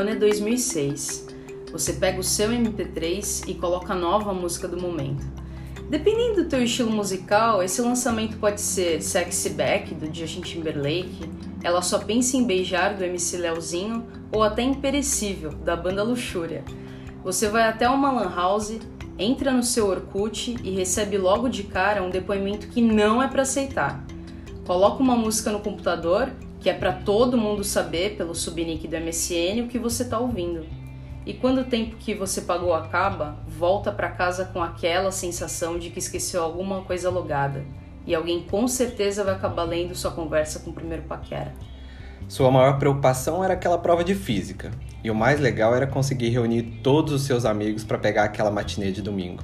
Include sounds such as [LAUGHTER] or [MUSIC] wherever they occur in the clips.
ano é 2006. Você pega o seu MP3 e coloca a nova música do momento. Dependendo do teu estilo musical, esse lançamento pode ser Sexy Back, do Justin Timberlake, Ela Só Pensa em Beijar, do MC Leozinho, ou até Imperecível, da banda Luxúria. Você vai até uma lan house, entra no seu Orkut e recebe logo de cara um depoimento que não é para aceitar. Coloca uma música no computador, que é para todo mundo saber pelo subnick do MSN o que você está ouvindo. E quando o tempo que você pagou acaba, volta para casa com aquela sensação de que esqueceu alguma coisa logada. E alguém com certeza vai acabar lendo sua conversa com o primeiro paquera. Sua maior preocupação era aquela prova de física. E o mais legal era conseguir reunir todos os seus amigos para pegar aquela matinê de domingo.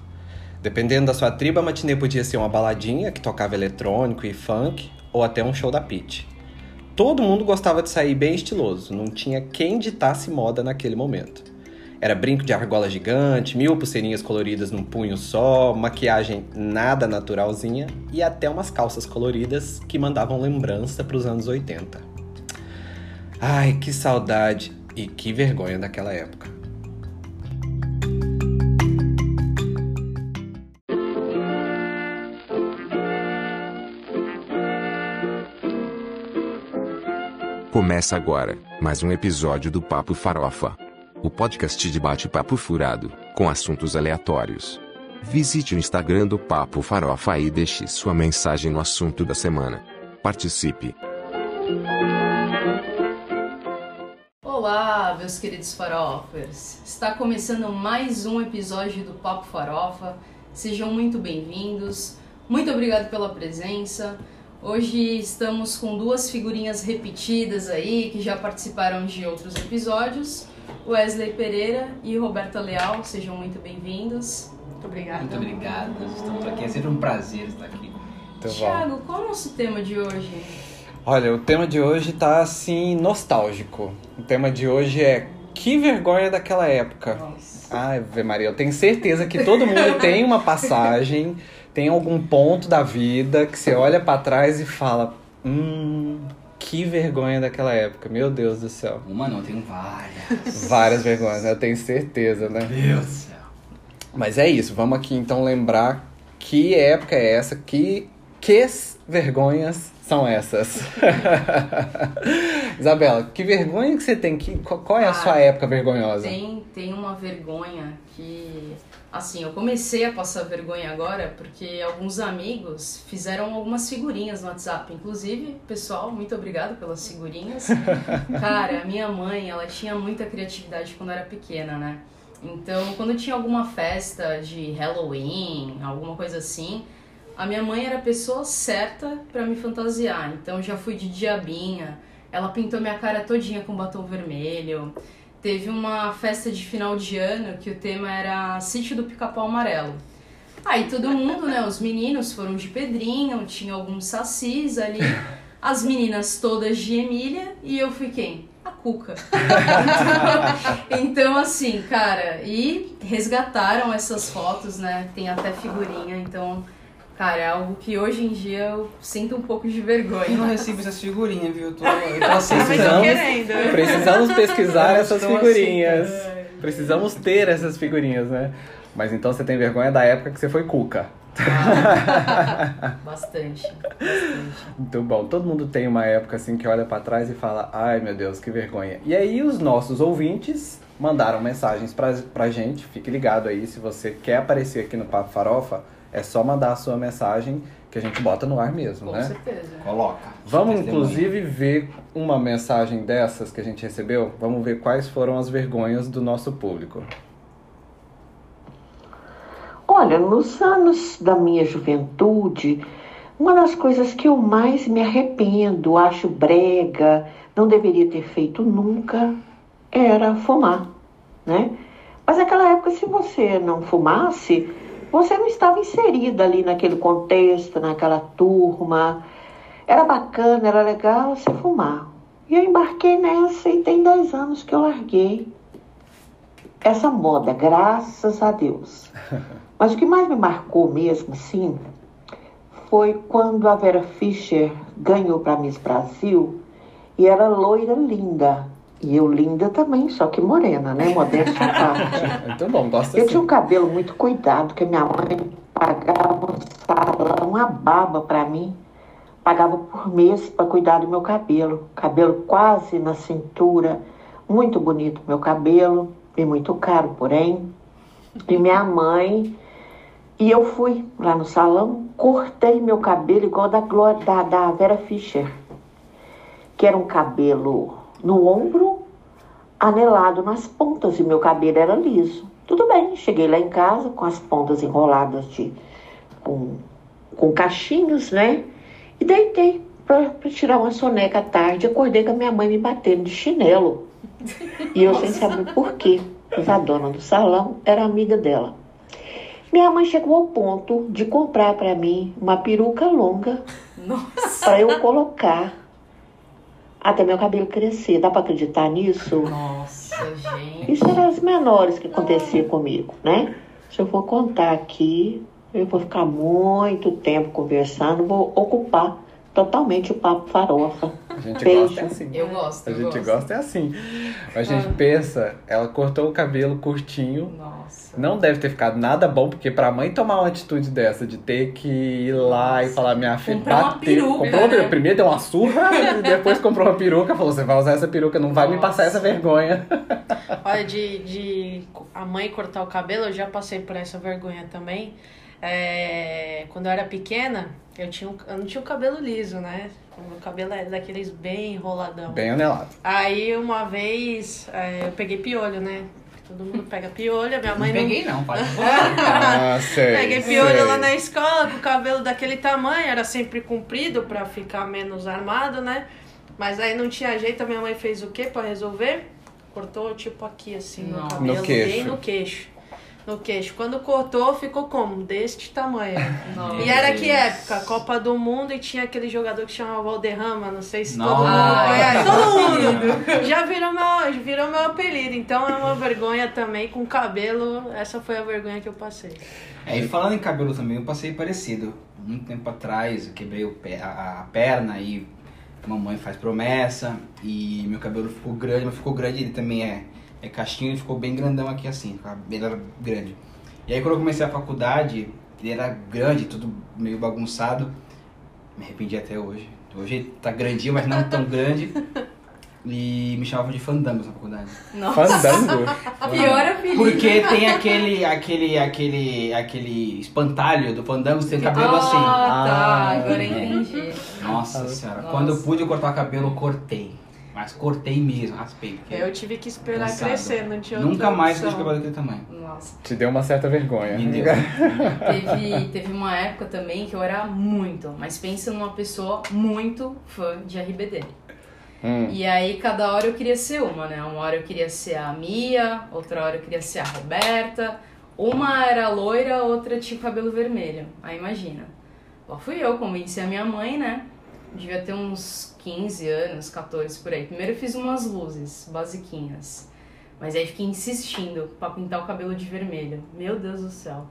Dependendo da sua tribo, a matinê podia ser uma baladinha que tocava eletrônico e funk, ou até um show da Pitty. Todo mundo gostava de sair bem estiloso, não tinha quem ditasse moda naquele momento. Era brinco de argola gigante, mil pulseirinhas coloridas num punho só, maquiagem nada naturalzinha e até umas calças coloridas que mandavam lembrança para os anos 80. Ai, que saudade e que vergonha daquela época. Começa agora mais um episódio do Papo Farofa. O podcast de bate-papo furado, com assuntos aleatórios. Visite o Instagram do Papo Farofa e deixe sua mensagem no assunto da semana. Participe! Olá, meus queridos farofers! Está começando mais um episódio do Papo Farofa. Sejam muito bem-vindos. Muito obrigado pela presença. Hoje estamos com duas figurinhas repetidas aí que já participaram de outros episódios. Wesley Pereira e Roberta Leal, sejam muito bem-vindos. Muito obrigada. Muito obrigado, nós estamos aqui. É sempre um prazer estar aqui. Muito Tiago, qual é o nosso tema de hoje? Olha, o tema de hoje tá assim nostálgico. O tema de hoje é que vergonha daquela época. Nossa. Ai, Maria, eu tenho certeza que todo mundo [LAUGHS] tem uma passagem, tem algum ponto da vida que você olha pra trás e fala: Hum, que vergonha daquela época. Meu Deus do céu. Uma não, tenho várias. Várias vergonhas, eu tenho certeza, né? Meu Deus do céu. Mas é isso, vamos aqui então lembrar que época é essa, que, que vergonhas são essas. [LAUGHS] Isabela, que vergonha que você tem? Que, qual, qual é a Ah, sua época vergonhosa? Tem, tem uma vergonha que. Assim, eu comecei a passar vergonha agora porque alguns amigos fizeram algumas figurinhas no WhatsApp. Inclusive, pessoal, muito obrigado pelas figurinhas. [LAUGHS] Cara, a minha mãe, ela tinha muita criatividade quando era pequena, né? Então, quando tinha alguma festa de Halloween, alguma coisa assim, a minha mãe era a pessoa certa pra me fantasiar. Então, já fui de diabinha. Ela pintou minha cara todinha com batom vermelho. Teve uma festa de final de ano que o tema era Sítio do Pica-Pau Amarelo. Aí todo mundo, né? Os meninos foram de Pedrinho, tinha alguns sacis ali. As meninas todas de Emília e eu fui quem? A Cuca. então, [LAUGHS] então, assim, cara, e resgataram essas fotos, né? Tem até figurinha, então, cara, é algo que hoje em dia eu sinto um pouco de Eu não vergonha. recebo essas figurinhas, viu? Eu tô, eu tô assim, Precisamos- querendo. Precisamos pesquisar [LAUGHS] essas figurinhas. assim, Precisamos ter essas figurinhas, né? Mas então você tem vergonha da época que você foi cuca. Ah, bastante, bastante. Muito bom. Todo mundo tem uma época assim que olha pra trás e fala: ai meu Deus, que vergonha. E aí, os nossos ouvintes mandaram mensagens pra, pra gente. Fique ligado aí, se você quer aparecer aqui no Papo Farofa, é só mandar a sua mensagem que a gente bota no ar mesmo, Com né? certeza. Coloca. Vamos inclusive ver uma mensagem dessas que a gente recebeu. Vamos ver quais foram as vergonhas do nosso público. Olha, nos anos da minha juventude, uma das coisas que eu mais me arrependo, acho brega, não deveria ter feito nunca, era fumar, né? Mas naquela época, se você não fumasse, você não estava inserida ali naquele contexto, naquela turma. Era bacana, era legal você fumar. E eu embarquei nessa e tem 10 anos que eu larguei essa moda, graças a Deus. [LAUGHS] Mas o que mais me marcou mesmo, assim, foi quando a Vera Fischer ganhou para Miss Brasil e era loira linda. E eu linda também, só que morena, né? Modéstia à parte. Muito [LAUGHS] bom, gosta Eu tinha um assim. cabelo muito cuidado, que minha mãe pagava um salão, uma baba para mim. Pagava por mês para cuidar do meu cabelo. Cabelo quase na cintura. Muito bonito meu cabelo. E muito caro, porém. E minha mãe. E eu fui lá no salão, cortei meu cabelo igual da, Glória, da, da Vera Fischer. Que era um cabelo no ombro, anelado nas pontas e meu cabelo era liso. Tudo bem, cheguei lá em casa com as pontas enroladas de com, com cachinhos, né? E deitei para tirar uma soneca à tarde. Acordei com a minha mãe me batendo de chinelo. E eu sem saber por quê. Pois a dona do salão era amiga dela. Minha mãe chegou ao ponto de comprar para mim uma peruca longa Nossa. para eu colocar até meu cabelo crescer. Dá para acreditar nisso? Nossa, gente. Isso eram as menores que acontecia comigo, né? Se eu for contar aqui, eu vou ficar muito tempo conversando, vou ocupar totalmente o papo farofa. A gente Beijo. gosta é assim. Eu gosto, A eu gente gosto. gosta é assim. A gente Ah. pensa, ela cortou o cabelo curtinho. Nossa. Não deve ter ficado nada bom, porque pra mãe tomar uma atitude dessa, de ter que ir lá e falar, minha filha, Comprar uma peruca, comprou uma peruca. né? Primeiro deu uma surra, [LAUGHS] e depois comprou uma peruca, falou, você vai usar essa peruca, não vai me passar Nossa. essa vergonha. Olha, de, de a mãe cortar o cabelo, eu já passei por essa vergonha também. É, quando eu era pequena, eu, tinha um- eu não tinha o cabelo liso, né? O meu cabelo é daqueles bem enroladão. Bem anelado. Aí uma vez é, eu peguei piolho, né? Todo mundo pega piolho, a minha Não mãe não. peguei não, pai. [LAUGHS] Ah, sei. Peguei piolho sei. lá na escola com o cabelo daquele tamanho, era sempre comprido pra ficar menos armado, né? Mas aí não tinha jeito, a minha mãe fez o quê pra resolver? Cortou tipo aqui assim no Nossa. cabelo, No queixo. bem no queixo. No queixo. Quando cortou, ficou como? Deste tamanho. [LAUGHS] Nossa. E era que época? Copa do Mundo e tinha aquele jogador que chamava Valderrama, não sei se todo mundo conhece. Todo [LAUGHS] mundo! Já virou meu, virou meu apelido, então é uma vergonha também com cabelo. Essa foi a vergonha que eu passei. É, e falando em cabelo também, eu passei parecido. Muito tempo atrás, eu quebrei o pé- a, a perna e mamãe faz promessa e meu cabelo ficou grande, mas ficou grande, ele também é, é caixinho, ele ficou bem grandão aqui assim, o cabelo era grande. E aí quando eu comecei a faculdade, ele era grande, tudo meio bagunçado, me arrependi até hoje. Hoje ele tá grandinho, mas não tão grande. [LAUGHS] E me chamavam de fandangos na faculdade. Nossa. Fandango? [LAUGHS] Pior apelido. Porque tem aquele, aquele, aquele, aquele espantalho do fandango, você tem cabelo assim. Ah, tá. Ah. Agora entendi. Nossa senhora, Nossa. quando eu pude cortar o cabelo, eu cortei. Mas cortei mesmo, raspei. porque Eu tive que esperar cansado. crescer, não tinha outra Nunca mais opção. deixei cabelo daquele tamanho. Nossa. Te deu uma certa vergonha. Me deu. [LAUGHS] Teve, teve uma época também que eu era muito, mas pensa numa pessoa muito fã de RBD. Hum. E aí cada hora eu queria ser uma, né? Uma hora eu queria ser a Mia, outra hora eu queria ser a Roberta. Uma era loira, outra tinha o cabelo vermelho. Aí imagina. Lá fui eu, convenci a minha mãe, né? Devia ter uns 15 anos, 14 por aí. Primeiro eu fiz umas luzes basiquinhas. Mas aí fiquei insistindo pra pintar o cabelo de vermelho. Meu Deus do céu.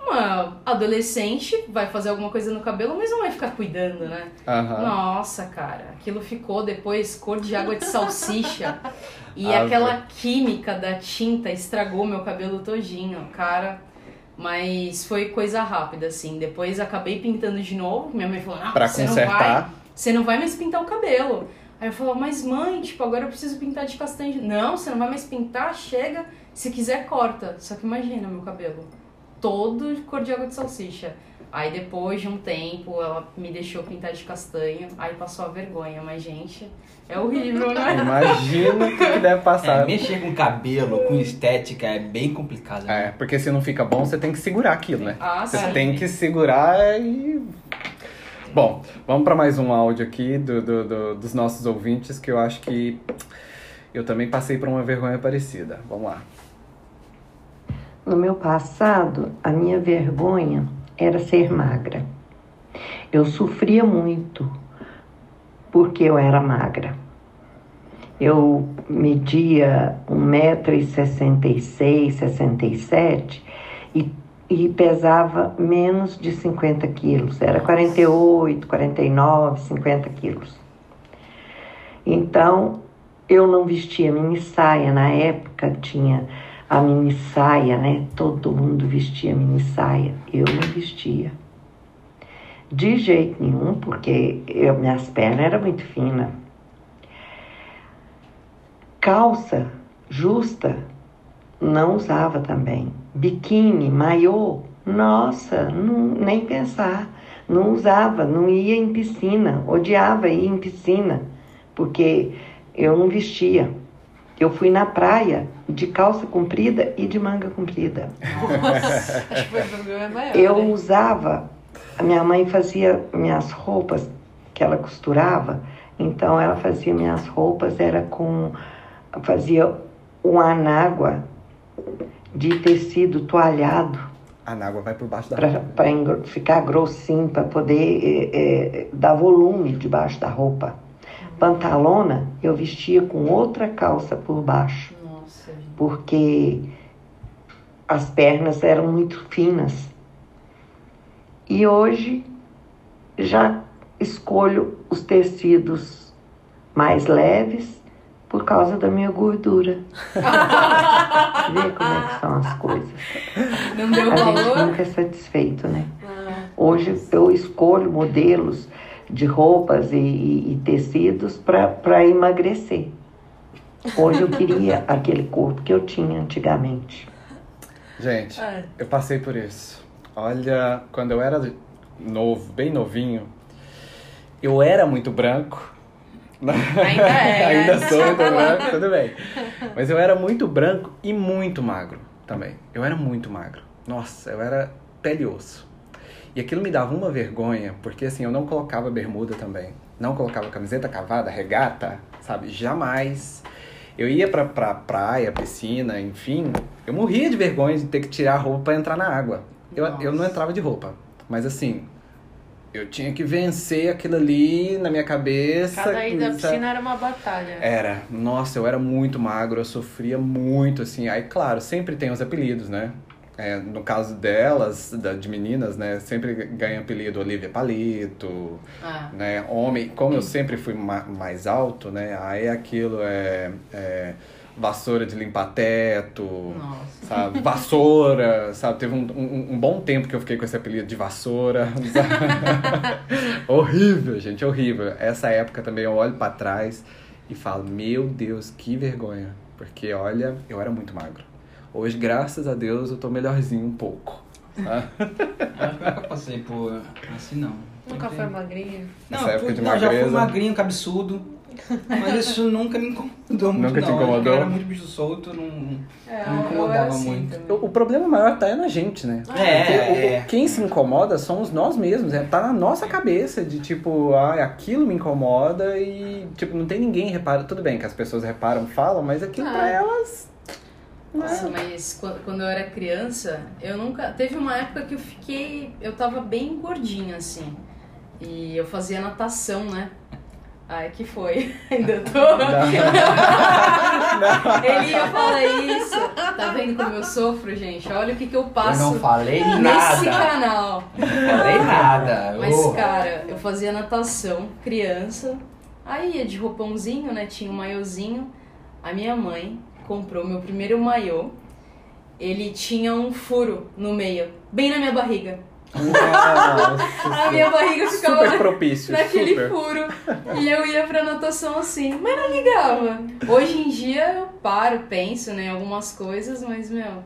Uma adolescente vai fazer alguma coisa no cabelo, mas não vai ficar cuidando, né? Aham. Nossa, cara, aquilo ficou depois cor de água de salsicha. [LAUGHS] E Ave. aquela química da tinta estragou meu cabelo todinho, cara. Mas foi coisa rápida, assim. Depois acabei pintando de novo. Minha mãe falou: Não, Pra você não vai. consertar. Você não vai mais pintar o cabelo. Aí eu falava, mas mãe, tipo, agora eu preciso pintar de castanho. Não, você não vai mais pintar, chega. Se quiser, corta. Só que imagina meu cabelo. Todo cor de água de salsicha. Aí depois de um tempo, ela me deixou pintar de castanho. Aí passou a vergonha. Mas, gente, é horrível, né? Imagina o que, que deve É, passar. mexer com cabelo, com estética é bem complicado. É, Né? porque se não fica bom, você tem que segurar aquilo, né? Ah, Você sim. tem que segurar e. Bom, vamos para mais um áudio aqui do, do- do- dos nossos ouvintes que eu acho que eu também passei por uma vergonha parecida. Vamos lá. No meu passado, a minha vergonha era ser magra. Eu sofria muito porque eu era magra. Eu media 1,66m, 67 e, e pesava menos de 50 quilos. Era 48, 49, 50 quilos. Então, eu não vestia mini saia. Na época tinha a mini saia, né? Todo mundo vestia mini saia. Eu não vestia. De jeito nenhum, porque eu, minhas pernas eram muito finas. Calça justa não usava também. Biquíni, maiô, nossa, não, nem pensar. Não usava, não ia em piscina, odiava ir em piscina, porque eu não vestia. Eu fui na praia de calça comprida e de manga comprida. Nossa, acho que foi o problema maior. Eu né? usava, a minha mãe fazia minhas roupas que ela costurava, então ela fazia minhas roupas, era com, fazia um anágua de tecido toalhado A água vai por baixo da roupa. para ficar grossinho, para poder eh, eh, dar volume debaixo da roupa. Pantalona eu vestia com outra calça por baixo, Nossa, gente. porque as pernas eram muito finas. E hoje já escolho os tecidos mais leves por causa da minha gordura. [LAUGHS] Vê como é que são as coisas. Não deu A gente valor? nunca é satisfeito, né? Ah, Hoje eu escolho modelos de roupas e, e- e tecidos para emagrecer. Hoje eu queria [LAUGHS] aquele corpo que eu tinha antigamente. Gente, É. eu passei por isso. Olha, quando eu era novo, bem novinho, eu era muito branco. [LAUGHS] Ainda é, né? Ainda sou [LAUGHS] muito branco, tudo bem. Mas eu era muito branco e muito magro também. Eu era muito magro. Nossa, eu era pele e osso. E aquilo me dava uma vergonha, porque assim, eu não colocava bermuda também. Não colocava camiseta cavada, regata, sabe? Jamais. Eu ia pra, pra praia, piscina, enfim. Eu morria de vergonha de ter que tirar a roupa pra entrar na água. Eu, eu não entrava de roupa. Mas assim, eu tinha que vencer aquilo ali na minha cabeça. Cada ida à piscina era uma batalha. Era, nossa, eu era muito magro, eu sofria muito, assim. Aí, claro, sempre tem os apelidos, né? É, no caso delas, da- de meninas, né? Sempre ganha apelido Olivia Palito, Ah, né? Homem, como eu sempre fui ma- mais alto, né? Aí aquilo é, é vassoura de limpar teto, nossa. sabe? Vassoura, sabe? Teve um, um, um bom tempo que eu fiquei com esse apelido de vassoura. [LAUGHS] horrível, gente, horrível. Essa época também eu olho pra trás e falo, meu Deus, que vergonha. Porque, olha, eu era muito magro. Hoje, graças a Deus, eu tô melhorzinho um pouco. tá? [LAUGHS] Eu acho que eu nunca passei por assim, não. Nunca foi tem- magrinho. Não, Essa época fui- de não, já fui magrinho, cabeçudo. Mas isso [LAUGHS] nunca me incomodou muito, Nunca te incomodou? Eu era muito bicho solto, não... É, Não incomodava assim muito. também. O, problema maior tá é na gente, né? É, é. o- quem se incomoda somos nós mesmos, é, tá na nossa cabeça de tipo, ah, aquilo me incomoda e tipo, não tem ninguém repara. Tudo bem que as pessoas reparam, falam, mas aquilo Ah. pra elas. Nossa, mas quan- quando eu era criança, eu nunca. Teve uma época que eu fiquei. Eu tava bem gordinha, assim. E eu fazia natação, né? Ai, que foi? [LAUGHS] Ainda tô. [LAUGHS] Ele ia falar isso. Tá vendo como eu sofro, gente? Olha o que, que eu Eu passo não falei nesse nada. canal. Não falei nada. Mas, cara, eu fazia natação, criança. Aí ia de roupãozinho, né? Tinha um maiozinho. A minha mãe comprou meu primeiro maiô. Ele tinha um furo no meio, bem na minha barriga. A minha barriga ficava super propício, naquele super. furo. E eu ia pra natação assim, mas não ligava. Hoje em dia eu paro, penso né, em algumas coisas, mas, meu.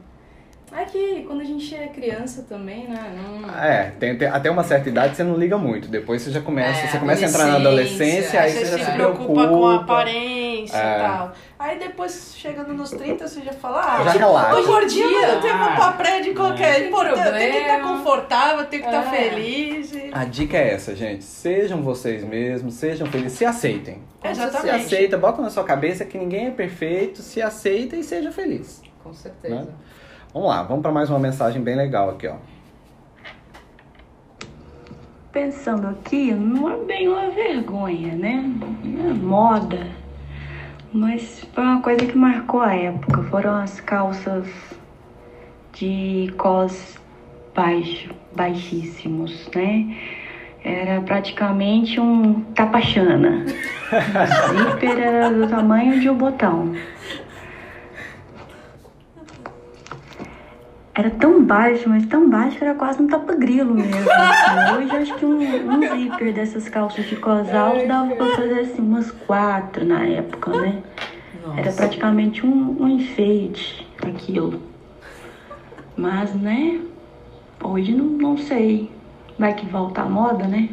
É que quando a gente é criança também, né? Não... É, tem, tem- até uma certa idade você não liga muito. Depois você já começa, É, você começa a entrar na adolescência, Aí você, você já se se preocupa, preocupa. com a aparência É. e tal. Aí depois, chegando nos 30, você já fala, ah, Já relaxa. tô gordinho, mas não tem Ah. pra prédio de qualquer. Tem Importante, tem que estar problema. confortável, tem que estar É. feliz. e- A dica é essa, gente. Sejam vocês mesmos, sejam felizes, se aceitem. Se Exatamente. aceita, bota na sua cabeça que ninguém é perfeito, se aceita e seja feliz. Com certeza. Né? Vamos lá, vamos para mais uma mensagem bem legal aqui, ó. Pensando aqui, não é bem uma vergonha, né? É moda. Mas foi uma coisa que marcou a época. Foram as calças de cos baixo, baixíssimos, né? Era praticamente um tapachana. O [LAUGHS] zíper era do tamanho de um botão. Era tão baixo, mas tão baixo que era quase um tapa-grilo mesmo. assim. [LAUGHS] Hoje acho que um, um zíper dessas calças de cos alto dava pra fazer assim umas quatro na época, né? Era praticamente um, um enfeite aquilo. Mas, né? Hoje não, não sei. Vai que volta a moda, né?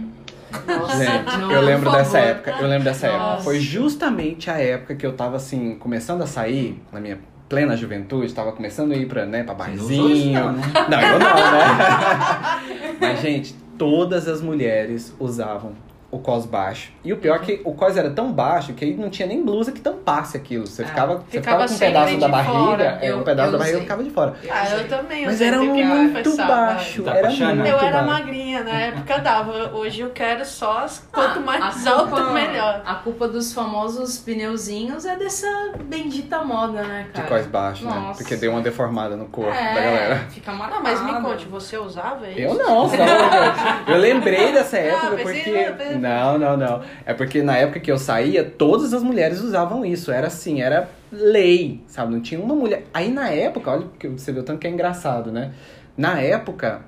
Nossa, Gente, não, eu lembro dessa favor. época. Eu lembro dessa época. Nossa. Foi justamente a época que eu tava assim, começando a sair, na minha plena juventude, tava começando a ir pra, né, pra barzinho. não, né? Não, eu não, né? [LAUGHS] Mas, gente, todas as mulheres usavam o cos baixo. E o pior é que o cos era tão baixo que aí não tinha nem blusa que tampasse aquilo. Você ficava, você ficava ficava com um pedaço de da barriga, é, Eu- um pedaço da barriga ficava de fora. Ah, eu também. eu Mas sempre era que muito baixo. Tá Era puxando? muito Eu era baixo. magrinha, na época dava. Hoje eu quero só as quanto Ah, mais a alto, culpa- melhor. A culpa dos famosos pneuzinhos é dessa bendita moda, né, De cara? cos baixo, né? Nossa. Porque deu uma deformada no corpo é, da galera. Fica Não, marcado. mas me conte, você usava isso? Eu não, só [LAUGHS] eu lembrei dessa época pensei, porque. Não. Não, não. É porque na época que eu saía, todas as mulheres usavam isso. Era assim, era lei, sabe? Não tinha uma mulher. Aí na época, olha, porque você o tanto que é engraçado, né? Na época,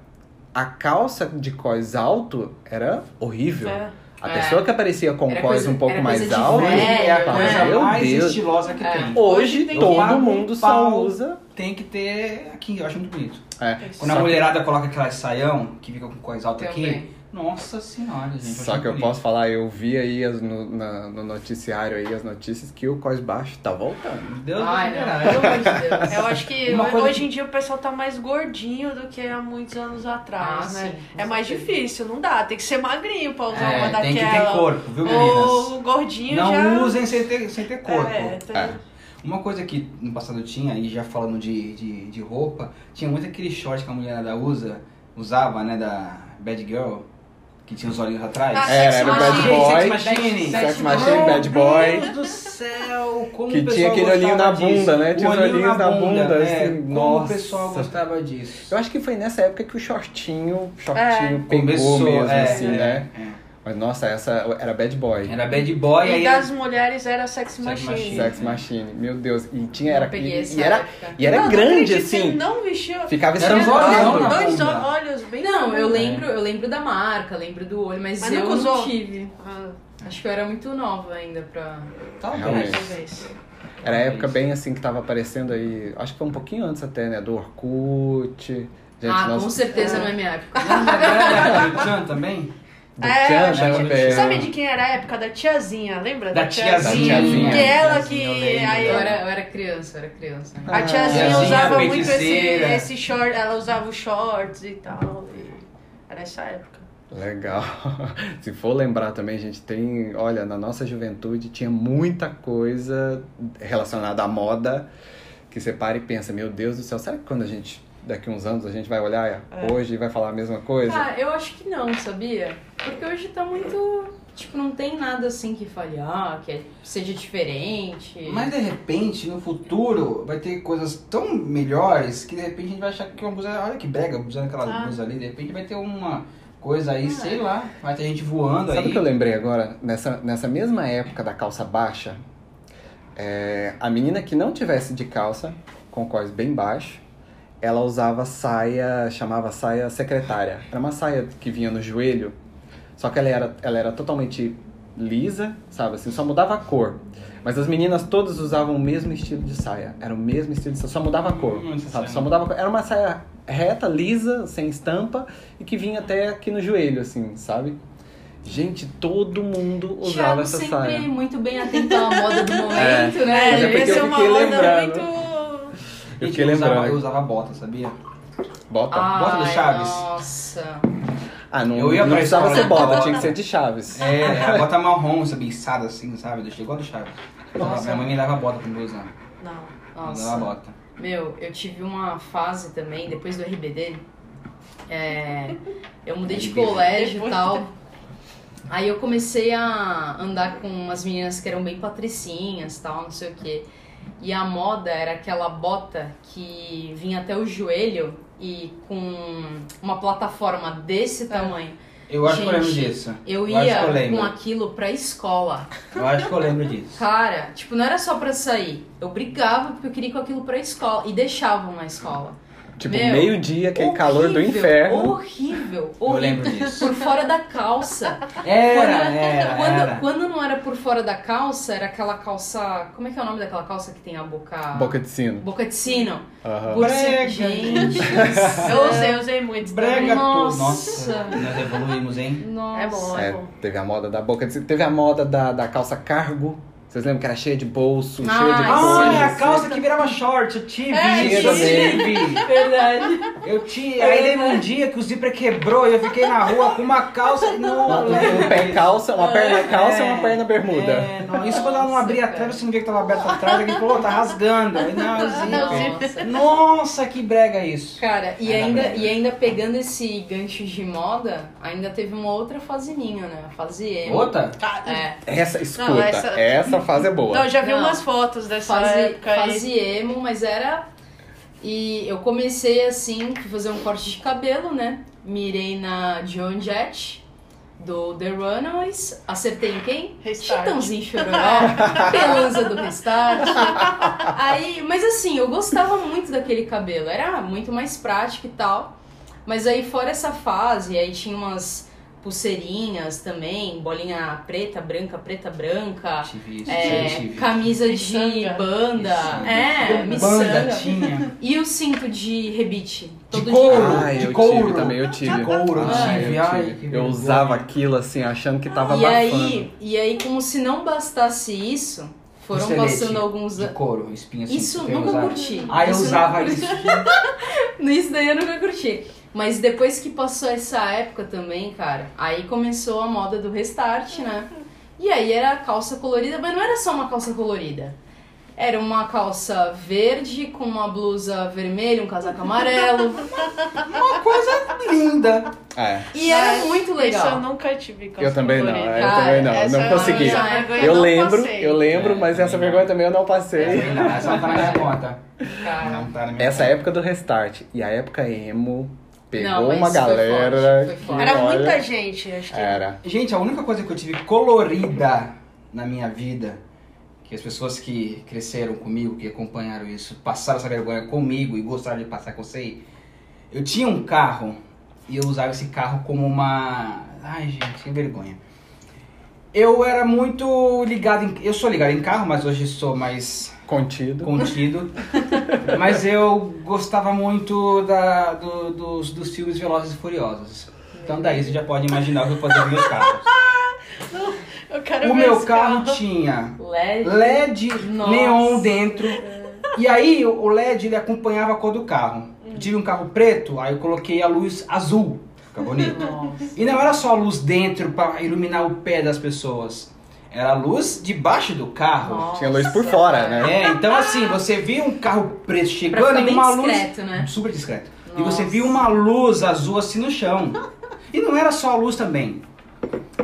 a calça de cós alto era horrível. É. A É. pessoa que aparecia com Era coisa- um pouco mais alto. velho, é a né? coisa Meu mais Deus. estilosa que É. tem. Hoje tem todo pago mundo um só pau. usa. Tem que ter aqui, eu acho muito bonito. É. Quando a Só que- mulherada coloca aquela saião que fica com coisa alta aqui. Nossa senhora, gente. Só que eu bonito. posso falar, eu vi aí as- no, na- no noticiário aí as notícias que o cós baixo tá voltando. Deus Ai, me não, livre. pelo amor de Deus. [LAUGHS] Eu acho que Uma hoje em dia o pessoal tá mais gordinho do que há muitos anos atrás, Ah, né? sim, é mais certeza. difícil, não dá. Tem que ser magrinho pra usar É, uma daquela. tem que ter corpo, viu, meninas? O gordinho Não já... usem sem ter, sem ter corpo. É, tem- É. Uma coisa que no passado tinha, e já falando de, de, de roupa, tinha muito aquele short que a mulherada usa, usava, né, da Bad Girl, que tinha os olhinhos atrás. Ah, Era, era o. Bad Boy, Sex Machine. Sex Machine, Bad Boy. Meu Deus do céu, como Que tinha aquele olhinho na bunda, disso. né? Tinha os olhinho olhinhos na bunda, é. assim, Como nossa. o pessoal gostava disso. Eu acho que foi nessa época que o shortinho, shortinho É. pegou Começou, mesmo, é, assim, é, né? é. Mas nossa, essa era Bad Boy. Era Bad Boy, E aí... das mulheres era Sex Sex Machine. Machine. Sex Machine, meu Deus. E tinha, Não era, e, e era, e era Não, não grande, acredito que assim. Não vestiu. Ficava na dois olhos bem Não, eu lembro, eu lembro da marca, lembro do olho, mas, Mas eu nunca não tive. Ah, Acho que eu era muito nova ainda pra. Talvez. Talvez. Era a época bem assim que tava aparecendo aí. Acho que foi um pouquinho antes até, né? Do Orkut. Gente, ah, nós- com certeza não é minha época. Da época do Chan também? Do É, Tchan também. Sabe de quem era a época da tiazinha? Lembra? Da tiazinha. Da tiazinha. Que ela Tiazinha, eu que. lembro. aí- Eu era, eu era criança, eu era criança. a tiazinha, Tiazinha, usava muito esse, esse short, ela usava os shorts e tal. e Era essa época. Legal. [LAUGHS] Se for lembrar também, a gente tem, olha, na nossa juventude tinha muita coisa relacionada à moda que você para e pensa, meu Deus do céu, será que quando a gente, daqui uns anos, a gente vai olhar É. hoje e vai falar a mesma coisa? Ah, eu acho que não, sabia? Porque hoje tá muito. Tipo, não tem nada assim que fale, ah, que é- seja diferente. Mas de repente, no futuro, vai ter coisas tão melhores que de repente a gente vai achar que uma blusa. Olha que brega, usando aquela Ah. blusa ali. De repente vai ter uma coisa aí, sei lá. Vai ter gente voando Sabe aí. o que eu lembrei agora? Nessa, nessa mesma época da calça baixa, é, a menina que não tivesse de calça, com o cós bem baixo, ela usava saia, chamava saia secretária. Era uma saia que vinha no joelho, só que ela era, ela era totalmente lisa, sabe? Assim, só mudava a cor. Mas as meninas todas usavam o mesmo estilo de saia. Era o mesmo estilo de saia, só mudava a cor, Hum, essa sabe? saia Só mudava a cor. Era uma saia reta, lisa, sem estampa e que vinha até aqui no joelho, assim, sabe? Gente, todo mundo usava Thiago essa sempre saia. muito bem atento à moda do [LAUGHS] momento, né? É, mas é porque ser eu uma fiquei moda lembrando. muito. Eu fiquei eu usava, eu usava bota, sabia? Bota? Bota do Ai, Chaves. Nossa. Ah, não, Eu ia não pra precisava escola. ser bota, tinha que ser de Chaves. É, a bota marrom, sabe? Içada assim, sabe? Deixei igual do Chaves. Nossa. Minha mãe me dava bota pra eu usar. Não. Me Nossa. dava bota. Meu, eu tive uma fase também, depois do RBD, é, eu mudei de colégio e tal. Aí eu comecei a andar com umas meninas que eram bem patricinhas tal, não sei o quê. E a moda era aquela bota que vinha até o joelho e com uma plataforma desse tamanho. Eu acho que eu lembro Gente, disso. Eu ia eu com aquilo pra escola. Eu acho que eu lembro disso. Cara, tipo, não era só pra sair. Eu brigava porque eu queria ir com aquilo pra escola. E deixavam na escola. Tipo, Meu, meio-dia, aquele calor do Horrível, inferno. Horrível, Eu horrível. lembro disso. Por fora da calça. Era, quando, era, quando, era. quando não era por fora da calça, era aquela calça. Como é que é o nome daquela calça que tem a boca. Boca de sino. Boca de sino. Por ci- Brega. Gente. [LAUGHS] Eu usei, usei muito. Brega. Nossa. Nossa, nós evoluímos, hein? Nossa. É bom, é, É, bom. teve a moda da boca de sino. Teve a moda da, da calça cargo. Vocês lembram que era cheia de bolso, Ah, cheia de coisa? Ah, é a calça que virava short, eu tive É, isso, tive. [LAUGHS] Verdade. Eu tinha, aí teve um dia que o zíper quebrou e eu fiquei na rua com uma calça [LAUGHS] não Um pé calça, uma perna calça e uma perna bermuda. É, não, isso quando ela não abria atrás, você não via que tava aberto atrás, alguém falou, tá rasgando. Aí, não, zíper. Nossa, que brega isso. Cara, e ainda, brega. e ainda pegando esse gancho de moda, ainda teve uma outra fase minha, né? A fase emo. Outra? É. Essa, escuta, Não, essa... essa- fase é boa. Não, eu já vi Não. umas fotos dessa Fase, época aí. fase emo, mas era. E eu comecei assim, fazer um corte de cabelo, né? Mirei na Joan Jett, do The Runaways. Acertei em quem? Restart. Chitãozinho Chororó, [LAUGHS] Pelanza do Restart. Aí, mas assim, eu gostava muito daquele cabelo, era muito mais prático e tal. Mas aí, fora essa fase, aí tinha umas pulseirinhas também, bolinha preta, branca, preta, branca. Tive isso, É, tive. camisa de banda, Miçanga. é, Banda miçanga. tinha. E o cinto de rebite? De Todo couro. Ah, de eu couro. tive também, eu tive. De couro, eu Ah, tive. eu, Ai, tive. que Eu usava aquilo assim, achando que tava e abafando. aí, e aí, como se não bastasse isso, foram Costelete passando alguns De anos. couro, espinha assim. Isso nunca usava. curti. Ah, eu Isso usava nunca isso. [LAUGHS] Isso daí eu nunca curti. Mas depois que passou essa época também, cara, aí começou a moda do restart, né? [LAUGHS] E aí era a calça colorida, mas não era só uma calça colorida. Era uma calça verde com uma blusa vermelha, um casaco amarelo. [LAUGHS] Uma coisa linda. É. E era Mas muito Isso eu legal. nunca tive calça Eu também não, colorida. eu também não, essa não consegui. vergonha Eu não lembro, passei. eu lembro, É, mas também essa não. vergonha também eu não passei. Não, essa não tá na minha conta. Cara. Não tá na minha Essa conta. época do restart e a época emo pegou Não, uma foi galera. forte, foi forte. Era olha, muita gente, acho que. Era. Gente, a única coisa que eu tive colorida na minha vida, que as pessoas que cresceram comigo, que acompanharam isso, passaram essa vergonha comigo e gostaram de passar com você, eu tinha um carro e eu usava esse carro como uma. Ai, gente, que vergonha. Eu era muito ligado em. Eu sou ligado em carro, mas hoje sou mais Contido. contido. [LAUGHS] Mas eu gostava muito da, do- dos, dos filmes Velozes e Furiosos. Então daí você já pode imaginar o que eu fazia com meus carros. Eu quero O ver meu esse carro tinha LED. LED Nossa. neon dentro. E aí o LED ele acompanhava a cor do carro. Eu tive um carro preto, aí eu coloquei a luz azul. Fica bonito. Nossa. E não era só a luz dentro para iluminar o pé das pessoas. Era a luz debaixo do carro. Nossa. Tinha luz por fora, né? É, então assim, você via um carro preto chegando e uma luz discreto, né? super discreto. E Nossa. você viu uma luz azul assim no chão. E não era só a luz também.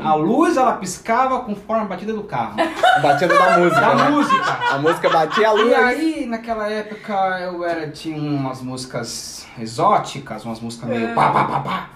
A luz ela piscava conforme a batida do carro. [LAUGHS] Batida da música, Da né? música. A música batia a luz. E aí, naquela época, eu era, tinha umas músicas exóticas, umas músicas meio pá, pá, pá, pá.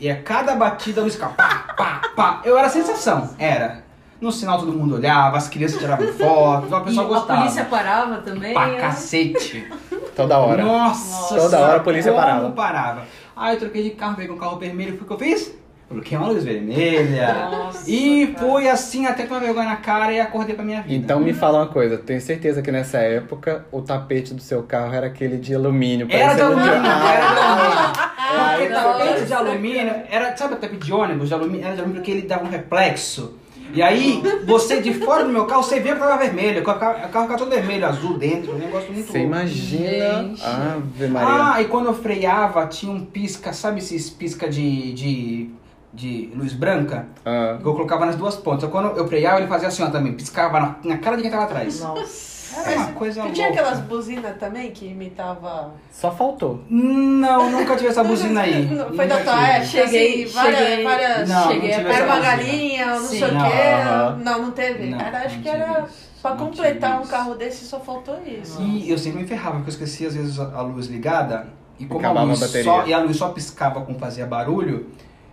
E a cada batida a luz ficava pá, pá, pá. Eu era a sensação, era. No sinal todo mundo olhava, as crianças tiravam foto, então a E pessoa a gostava. polícia parava também. Pra né? cacete. Toda hora. Nossa, Toda hora a polícia como parava. parava. Aí eu troquei de carro, peguei um carro vermelho, foi o que eu fiz? Coloquei uma luz vermelha. Nossa, e cara. fui assim até com uma vergonha na cara e acordei pra minha vida. Então me fala uma coisa, tenho certeza que nessa época o tapete do seu carro era aquele de alumínio. Era de alumínio, Ah, era de alumínio. Porque Ai, tapete nossa. de alumínio, era, sabe o tapete de ônibus de alumínio? Era de alumínio porque ele dava um reflexo. E aí, você de fora do meu carro, você via que tava vermelho. O carro, o carro todo vermelho, azul dentro, um negócio muito Você louco. imagina. Gente. Ave Maria. Ah, e quando eu freava, tinha um pisca, sabe esses pisca de, de, de luz branca? Ah. Que eu colocava nas duas pontas. Quando eu freava, ele fazia assim, ó, também. Piscava na, na cara de quem tava atrás. Nossa. Era uma coisa Tu louca. tinha aquelas buzinas também que imitavam. Só faltou. Não, nunca tive essa buzina aí. [LAUGHS] Foi da Nunca tua tive. época? Cheguei- assim, várias. cheguei- várias Não, cheguei não tive era uma buzina. galinha, não Sim. sei o Não, quê. Não, não teve. Não, era, acho não que tive era. isso. Pra Não completar um isso. carro desse só faltou isso. E eu sempre me ferrava, porque eu esquecia às vezes a a luz ligada. E como a Acabava luz a bateria. só, e a luz só piscava quando fazia barulho,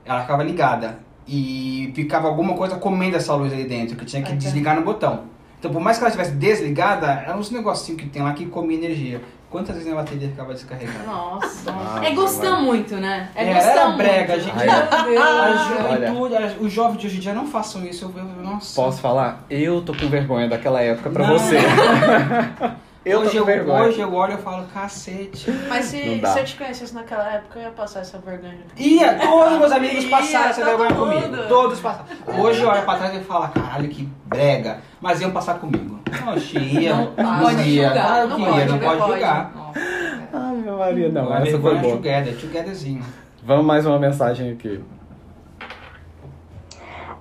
ela ficava ligada. E ficava alguma coisa comendo essa luz ali dentro, que eu tinha que Ah, tá. desligar no botão. Então, por mais que ela estivesse desligada, eram uns negocinhos que tem lá que comia energia. Quantas vezes minha bateria ficava descarregada? Nossa. Ah, é gostar mas- muito, né? É Era, gostar era muito. brega, gente. Ai. A Olha. juventude, a- os jovens de hoje em dia não façam isso. Eu, eu- nossa. Posso falar? Eu tô com vergonha daquela época pra Não. você. [LAUGHS] eu hoje, tô com eu, vergonha. hoje eu olho e falo, cacete. Mas Não se, se eu te conhecesse naquela época, eu ia passar essa vergonha. Ia, todos meus amigos Ia, passaram essa vergonha mundo. comigo. Todos passaram. Hoje eu olho pra trás e falo, caralho, que brega. Mas iam passar comigo. Oxe, ia. Não pode ia. julgar, não pode, ia, não não pode julgar. Ai, meu Maria, não. essa foi vergonha boa. together, togetherzinho. Vamos mais uma mensagem aqui.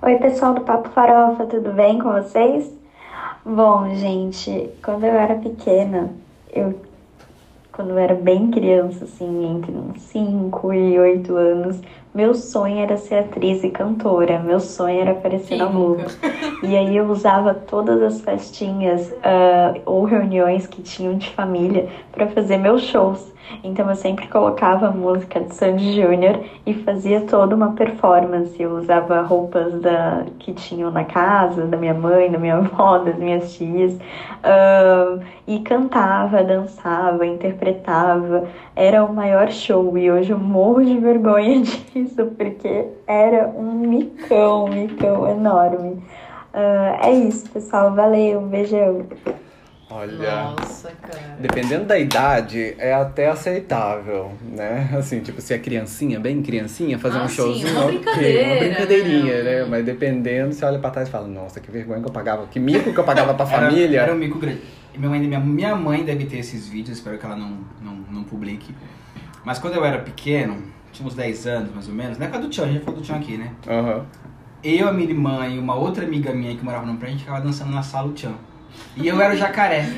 Oi, pessoal do Papo Farofa, tudo bem com vocês? Bom, gente, quando eu era pequena, eu quando eu era bem criança, assim, entre uns 5 e 8 anos, meu sonho era ser atriz e cantora. Meu sonho era aparecer Quem na Globo. [LAUGHS] E aí eu usava todas as festinhas ah, ou reuniões que tinham de família para fazer meus shows. Então eu sempre colocava a música de Sandy Júnior e fazia toda uma performance. Eu usava roupas da, que tinham na casa, da minha mãe, da minha [LAUGHS] avó, das minhas tias. ah, e cantava, dançava, interpretava. Era o maior show e hoje eu morro de vergonha [LAUGHS] disso porque era um micão, um micão enorme. Ah, é isso, pessoal. Valeu, um beijão. Olha. Nossa, cara. Dependendo da idade, é até aceitável, né? Assim, tipo, se é criancinha, bem criancinha, fazer Ah, um sim, showzinho, uma ok, brincadeira, uma brincadeirinha, né? né? Mas dependendo, você olha pra trás e fala, nossa, que vergonha que eu pagava, que mico que eu pagava pra [LAUGHS] Era- família. Era, um mico grande. Minha mãe, minha, minha mãe deve ter esses vídeos, espero que ela não, não, não publique. Mas quando eu era pequeno, tinha uns 10 anos mais ou menos, na época do Tchan, a gente já falou do Tchan aqui, né? Aham. Eu, a minha irmã e uma outra amiga minha que morava no prédio, a gente ficava dançando na sala do Tchan. E eu era o jacaré. [LAUGHS]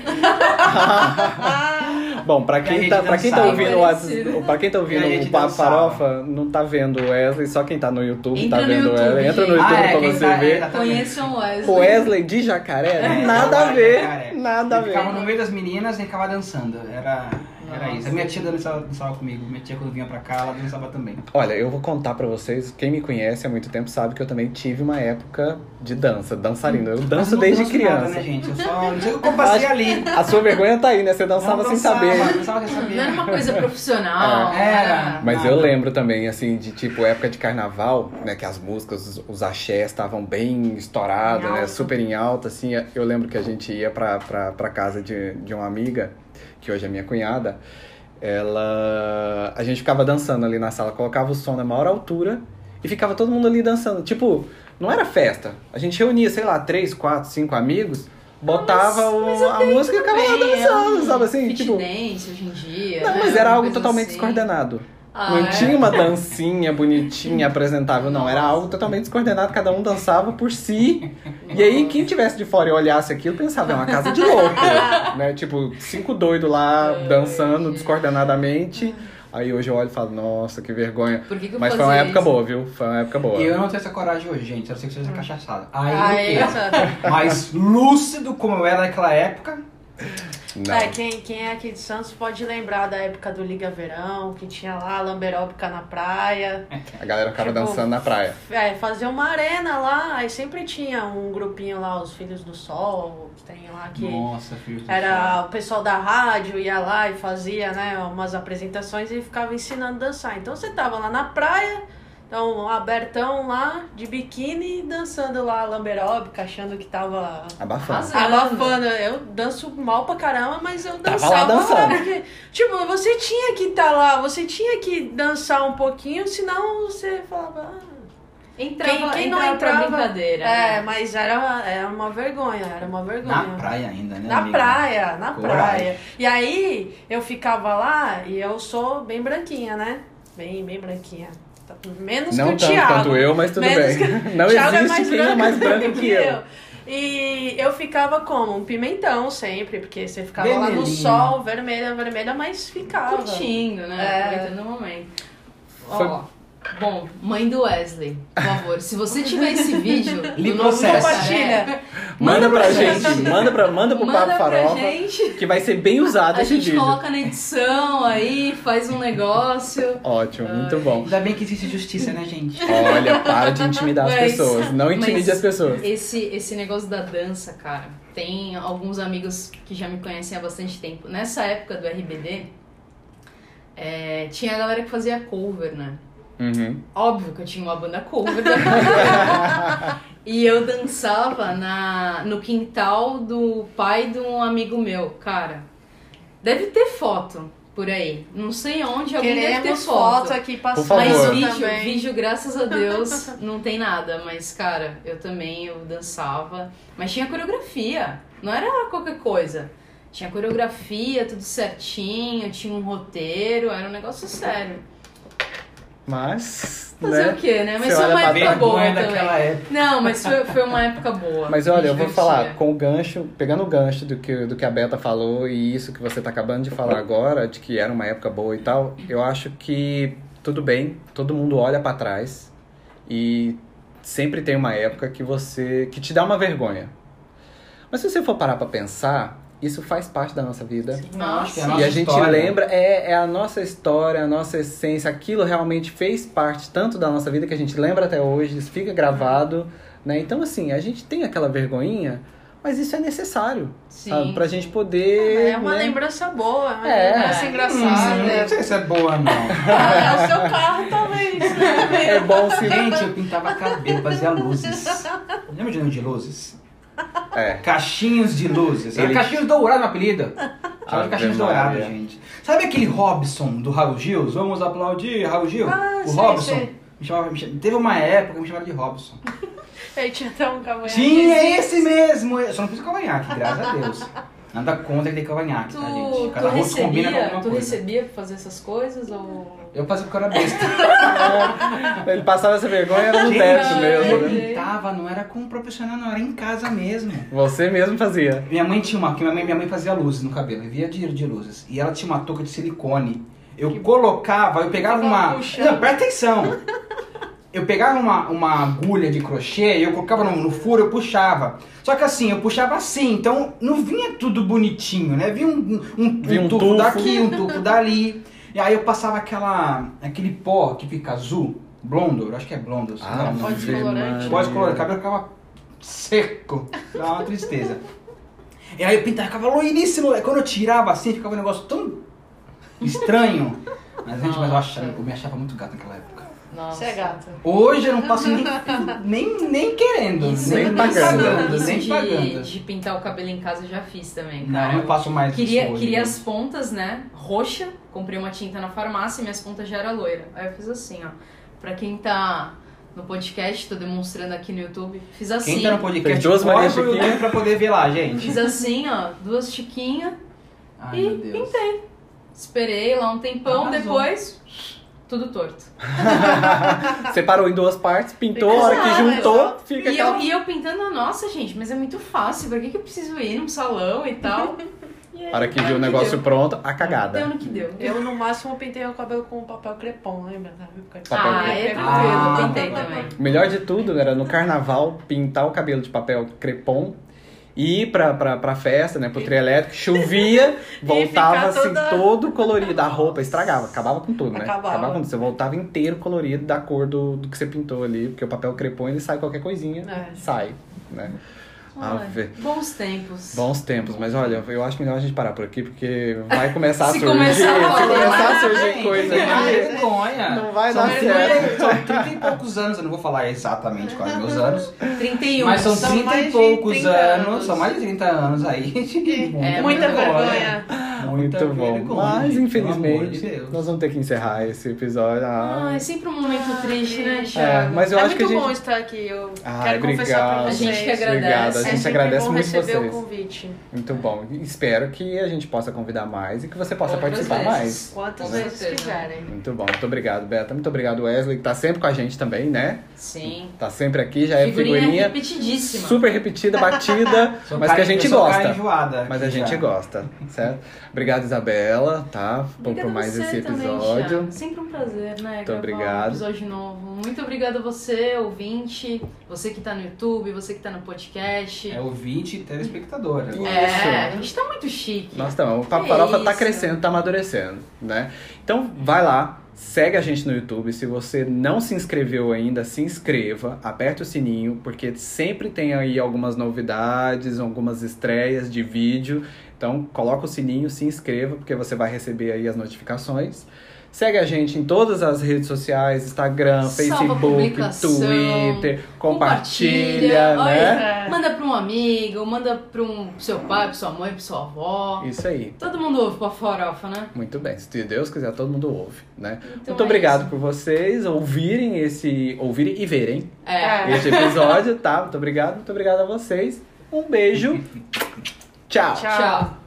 Bom, pra a quem, tá, pra quem tá ouvindo, o pra quem tá a ouvindo o Papo. Farofa, não tá vendo o Wesley, só quem tá no YouTube Entra tá vendo o YouTube, Wesley. Entra no. YouTube Ah, é, pra você tá- ver. é, Conheçam o Wesley. O Wesley de jacaré? É, nada a eu ver. jacaré. Nada a Eu ficava no ver. meio das meninas e ficava dançando. Era, era isso. A minha tia dançava, dançava comigo. Minha tia, quando vinha pra cá, ela dançava também. Olha, eu vou contar pra vocês, quem me conhece há muito tempo sabe que eu também tive uma época de dança, dançarina. Eu danço desde danço criança. Nada, né, gente? Eu só eu passei ali. A sua vergonha tá aí, né? Você dançava sem dançava, saber. Dançava sem saber. Não era uma coisa profissional. É, era. Mas Nada. eu lembro também, assim, de tipo, época de carnaval, né? Que as músicas, os, os axés estavam bem estourados, né? Super em alta, assim. Eu lembro que a gente ia pra, pra, pra casa de, de uma amiga, que hoje é minha cunhada. Ela... A gente ficava dançando ali na sala, colocava o som na maior altura e ficava todo mundo ali dançando. Tipo, não era festa. A gente reunia, sei lá, três, quatro, cinco amigos, botava o- a música e é dançando, um sabe assim? fit Tipo, dance hoje em dia. não, né? mas era algo totalmente assim. descoordenado. Ah, não é? tinha uma dancinha bonitinha, apresentável, não. Era Nossa. algo totalmente descoordenado, cada um dançava por si. E aí, quem tivesse de fora e olhasse aquilo, pensava, é uma casa de louco. [LAUGHS] né? Tipo, cinco doidos lá, dançando descoordenadamente. Aí hoje eu olho e falo, nossa, que vergonha. Por que que eu Mas foi uma época isso? boa, viu? Foi uma época boa. E eu não tenho essa coragem hoje, gente. A não ser que seja cachaçada. Aí Ah, eu é. Mas lúcido como eu era naquela época. Não. É, quem, quem é aqui de Santos pode lembrar da época do Liga Verão, que tinha lá a lamberóbica na praia. A galera ficava Tipo, dançando na praia. É, fazia uma arena lá, aí sempre tinha um grupinho lá, os Filhos do Sol, que tem lá que Nossa, filho do era o pessoal da rádio, ia lá e fazia, né, umas apresentações e ficava ensinando a dançar. Então você tava lá na praia, então abertão lá, de biquíni, dançando lá lamberóbica, achando que tava Abafando. Abafando, eu danço mal pra caramba, mas eu Tava dançava lá dançando. porque, tipo, você tinha que estar lá, você tinha que dançar um pouquinho, senão você falava. ah. Entrava, Quem, quem não entrava pra entrava. brincadeira. É, né? mas era, era uma vergonha, era uma vergonha. Na praia ainda, né? Na amiga? praia, na Coragem. praia. E aí eu ficava lá e eu sou bem branquinha, né? Bem, bem branquinha. Tá- Menos Não que o tanto Thiago. quanto eu, mas tudo Menos bem. que- [LAUGHS] Não Thiago é existe mais é branco mais branco que eu. E eu ficava como? Um pimentão sempre, porque você ficava lá no sol, vermelha, vermelha, mas ficava. Curtindo, né? É. Aproveitando o momento. Foi- Ó, Bom, mãe do Wesley, por favor, se você tiver esse vídeo [LAUGHS] Lhe novo processa. Compartilha, Manda pra pra gente, gente. manda, pra, manda pro Manda Papo Farofa, gente. que vai ser bem usado A esse gente vídeo. coloca na edição aí, faz um negócio. Ótimo, muito bom. Ainda bem que existe justiça, né, gente? Olha, para de intimidar as Mas- pessoas. Não intimide mas as pessoas. Esse, esse negócio da dança, cara, tem alguns amigos que já me conhecem há bastante tempo. Nessa época do RBD, é, tinha a galera que fazia cover, né? Uhum. Óbvio que eu tinha uma banda cover [LAUGHS] E eu dançava na, no quintal do pai de um amigo meu. Cara, deve ter foto por aí. Não sei onde, alguém deve ter Queremos foto. foto aqui passando Mas vídeo, vídeo, graças a Deus, não tem nada. Mas, cara, eu também, eu dançava. Mas tinha coreografia, não era qualquer coisa. Tinha coreografia, tudo certinho, tinha um roteiro, era um negócio sério. Mas, Fazer né? o quê, né? Mas Você foi uma época boa também. Não, mas foi, foi uma época boa. Mas olha, eu vou falar com o gancho, pegando o gancho do que, do que a Beta falou e isso que você tá acabando de falar agora, de que era uma época boa e tal, eu acho que tudo bem, todo mundo olha pra trás e sempre tem uma época que você que te dá uma vergonha. Mas se você for parar pra pensar, isso faz parte da nossa vida. Que é Nossa. E nossa a gente história. lembra, é, é a nossa história, a nossa essência, aquilo realmente fez parte tanto da nossa vida que a gente lembra até hoje, isso fica gravado, né? Então, assim, a gente tem aquela vergonhinha, mas isso é necessário, Sim. sabe? Pra gente poder. É uma né? lembrança boa, é uma É. lembrança Hum, engraçada. não sei se é boa, não. [LAUGHS] Ah, é o seu carro, talvez. É bom se. Gente, eu pintava cabelo, fazia luzes. Lembra de de luzes? É. Cachinhos de luzes. Ele- Cachinhos Dourados, meu apelido. Chama de Cachinhos Maria. Dourados, gente. Sabe aquele Robson do Raul Gil? Vamos aplaudir, Raul Gil? Ah, o sei, Robson. sei. Me chamava, me chamava- teve uma época que me chamava de Robson. [LAUGHS] Ele tinha até um cavanhaque. Sim, é esse mesmo. Eu só não fiz cavanhaque, graças a Deus. Nada contra que tem cavanhaque, Tu, tá, gente? tu Cada rosto combina com recebia, alguma tu coisa. recebia pra fazer essas coisas ou... Eu fazia porque eu era besta. [LAUGHS] Ele passava essa vergonha, era no Gente, teto eu mesmo, né? pintava, não era com um profissional, não, era em casa mesmo. Você mesmo fazia. Minha mãe tinha uma, minha mãe, minha mãe fazia luzes no cabelo, vivia dinheiro de luzes. E ela tinha uma touca de silicone. Eu colocava, eu pegava uma. Não, presta atenção! Eu pegava uma, uma agulha de crochê e eu colocava no, no furo, eu puxava. Só que assim, eu puxava assim, então não vinha tudo bonitinho, né? Vinha um, um, um um tufo tufo. daqui, um tufo dali. E aí eu passava aquela, aquele pó que fica azul, blondo, eu acho que é blondo. assim, não, não, pode Ave descolorante. Maria. Pós colorido, o cabelo ficava seco. Ficava uma tristeza. [LAUGHS] E aí eu pintava, ficava loiríssimo. Quando eu tirava assim, ficava um negócio tão estranho. Mas, gente, mas eu, achava, eu me achava muito gato naquela época. Nossa. Você é gata. Hoje eu não passo nem, [LAUGHS] nem, nem querendo, Isso, nem nem pagando, pagando. nem de, pagando. de pintar o cabelo em casa eu já fiz também, Não, cara. eu não faço mais Queria, isso hoje. queria as pontas, né? Roxa. Comprei uma tinta na farmácia e minhas pontas já eram loira. Aí eu fiz assim, ó. Pra quem tá no podcast, tô demonstrando aqui no YouTube. Fiz assim. Quem tá no podcast, Fez duas corre Maria pro Chiquinha. Pra poder ver lá, gente. Fiz assim, ó. Duas chiquinhas. Ai, E Deus. Esperei lá um tempão, Arrasou. depois. Tudo torto. [LAUGHS] Separou em duas partes, pintou, a hora que juntou, né? fica E eu, aquela... e eu pintando, nossa, gente, mas é muito fácil. Pra que, que eu preciso ir num salão e tal? [LAUGHS] E aí, A hora que deu viu o negócio deu. pronto, a Deu cagada. no que deu. Eu, no máximo, pintei o cabelo com papel crepom, lembra? Papel Ah, crepom. é Ah, tranquilo, eu pintei também. O melhor de tudo era no carnaval pintar o cabelo de papel crepom ir pra, pra, pra festa, né, pro trio elétrico, chovia, [LAUGHS] voltava assim toda- todo colorido, a roupa estragava, acabava com tudo, né? Acabava. com tudo, você voltava inteiro colorido da cor do, do que você pintou ali, porque o papel crepom ele sai qualquer coisinha, É. sai, né? Ave. bons tempos. Bons tempos, mas olha, eu acho melhor a gente parar por aqui, porque vai começar a [LAUGHS] surgir, começar a se começar a surgir [LAUGHS] coisa que aqui, vergonha. não vai São dar 30, certo. São 30 e poucos anos, eu não vou falar exatamente quais meus anos. 31. Mas são São 30 mais e poucos 30 anos, anos. são mais de 30 anos aí. É, [LAUGHS] Muita vergonha. Muito bom. Mas, gente, infelizmente, de nós vamos ter que encerrar esse episódio. Ah, Ah, é sempre um momento triste, né, é, Thiago? mas eu é acho que muito a gente. bom estar aqui. Eu Ai, quero confessar pra obrigado. A vocês. gente que agradece. Obrigado, a É gente agradece bom muito vocês. o convite. Muito bom. Espero que a gente possa convidar mais e que você possa Outras participar vezes. mais. Quantas vezes quiserem. Muito bom. Muito obrigado, Beta. Muito obrigado, Wesley, que tá sempre com a gente também, né? Sim. Tá sempre aqui, já é Figurinha, figurinha repetidíssima. super repetida, batida, [LAUGHS] mas que a gente gosta. enjoada Mas a gente já. gosta, certo? Obrigado, Isabela, tá? Por, Obrigada por mais você esse também, episódio. Thiago. Sempre um prazer, né? gravar obrigado. Um episódio novo. Muito obrigada a você, ouvinte, você que tá no YouTube, você que tá no podcast. É ouvinte e telespectador. né? É, a gente tá muito chique. Nós estamos. O Papo Farofa tá isso. crescendo, tá amadurecendo, né? Então vai lá, segue a gente no YouTube. Se você não se inscreveu ainda, se inscreva, aperte o sininho, porque sempre tem aí algumas novidades, algumas estreias de vídeo. Então coloca o sininho, se inscreva, porque você vai receber aí as notificações. Segue a gente em todas as redes sociais, Instagram, Facebook, Twitter, compartilha, Olha, né? Manda pra um amigo, manda pra um seu pai, pra sua mãe, pra sua avó. Isso aí. Todo mundo ouve pra farofa, né? Muito bem, se Deus quiser, todo mundo ouve, né? Então Muito é obrigado isso. por vocês ouvirem esse. ouvirem e verem É. [LAUGHS] este episódio, tá? Muito obrigado, muito obrigado a vocês. Um beijo. [LAUGHS] Tchau. Tchau. Tchau.